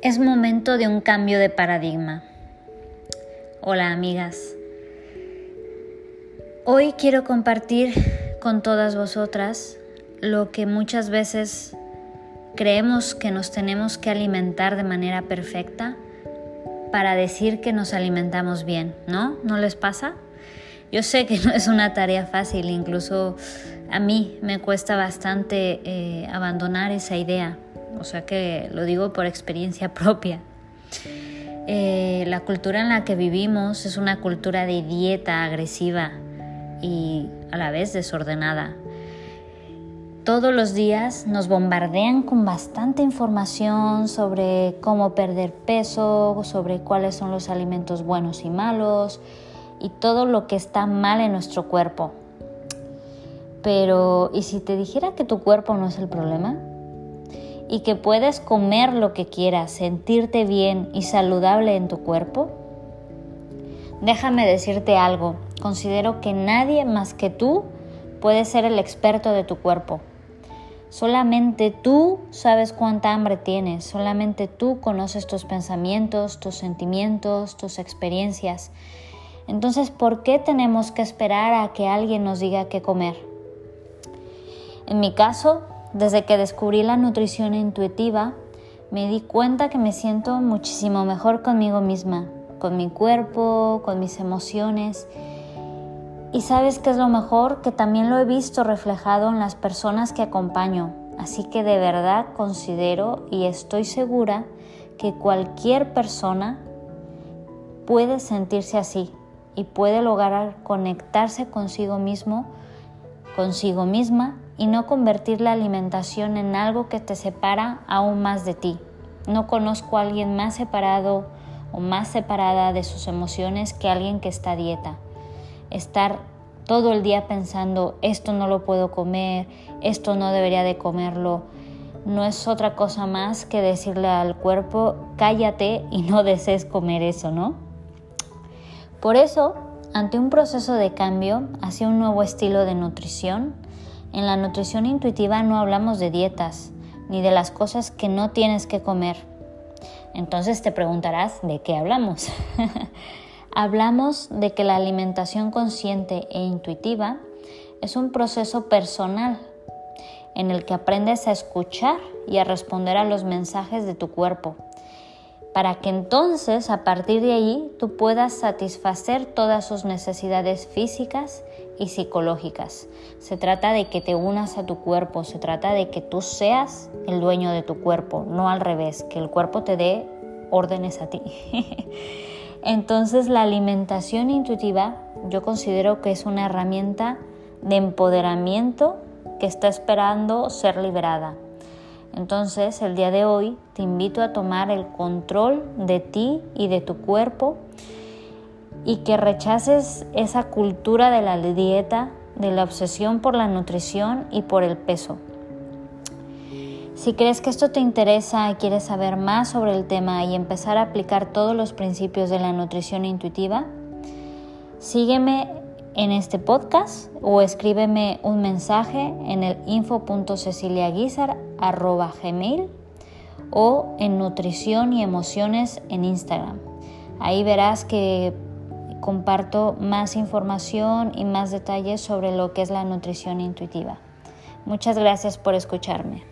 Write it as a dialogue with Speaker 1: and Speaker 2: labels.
Speaker 1: Es momento de un cambio de paradigma. Hola amigas. Hoy quiero compartir con todas vosotras lo que muchas veces creemos que nos tenemos que alimentar de manera perfecta para decir que nos alimentamos bien, ¿no? ¿No les pasa? Yo sé que no es una tarea fácil, incluso a mí me cuesta bastante eh, abandonar esa idea o sea que lo digo por experiencia propia. Eh, la cultura en la que vivimos es una cultura de dieta agresiva y a la vez desordenada. Todos los días nos bombardean con bastante información sobre cómo perder peso, sobre cuáles son los alimentos buenos y malos y todo lo que está mal en nuestro cuerpo. Pero, ¿y si te dijera que tu cuerpo no es el problema? Y que puedes comer lo que quieras, sentirte bien y saludable en tu cuerpo? Déjame decirte algo, considero que nadie más que tú puede ser el experto de tu cuerpo. Solamente tú sabes cuánta hambre tienes, solamente tú conoces tus pensamientos, tus sentimientos, tus experiencias. Entonces, ¿por qué tenemos que esperar a que alguien nos diga qué comer? En mi caso, desde que descubrí la nutrición intuitiva, me di cuenta que me siento muchísimo mejor conmigo misma, con mi cuerpo, con mis emociones. Y sabes que es lo mejor, que también lo he visto reflejado en las personas que acompaño. Así que de verdad considero y estoy segura que cualquier persona puede sentirse así y puede lograr conectarse consigo mismo, consigo misma y no convertir la alimentación en algo que te separa aún más de ti. No conozco a alguien más separado o más separada de sus emociones que alguien que está dieta. Estar todo el día pensando esto no lo puedo comer, esto no debería de comerlo, no es otra cosa más que decirle al cuerpo cállate y no desees comer eso, ¿no? Por eso, ante un proceso de cambio hacia un nuevo estilo de nutrición, en la nutrición intuitiva no hablamos de dietas ni de las cosas que no tienes que comer. Entonces te preguntarás, ¿de qué hablamos? hablamos de que la alimentación consciente e intuitiva es un proceso personal en el que aprendes a escuchar y a responder a los mensajes de tu cuerpo para que entonces a partir de ahí tú puedas satisfacer todas sus necesidades físicas y psicológicas. Se trata de que te unas a tu cuerpo, se trata de que tú seas el dueño de tu cuerpo, no al revés, que el cuerpo te dé órdenes a ti. Entonces la alimentación intuitiva yo considero que es una herramienta de empoderamiento que está esperando ser liberada entonces, el día de hoy te invito a tomar el control de ti y de tu cuerpo y que rechaces esa cultura de la dieta, de la obsesión por la nutrición y por el peso. Si crees que esto te interesa y quieres saber más sobre el tema y empezar a aplicar todos los principios de la nutrición intuitiva, sígueme en este podcast o escríbeme un mensaje en el info.ceciliaguizar.gmail o en nutrición y emociones en Instagram. Ahí verás que comparto más información y más detalles sobre lo que es la nutrición intuitiva. Muchas gracias por escucharme.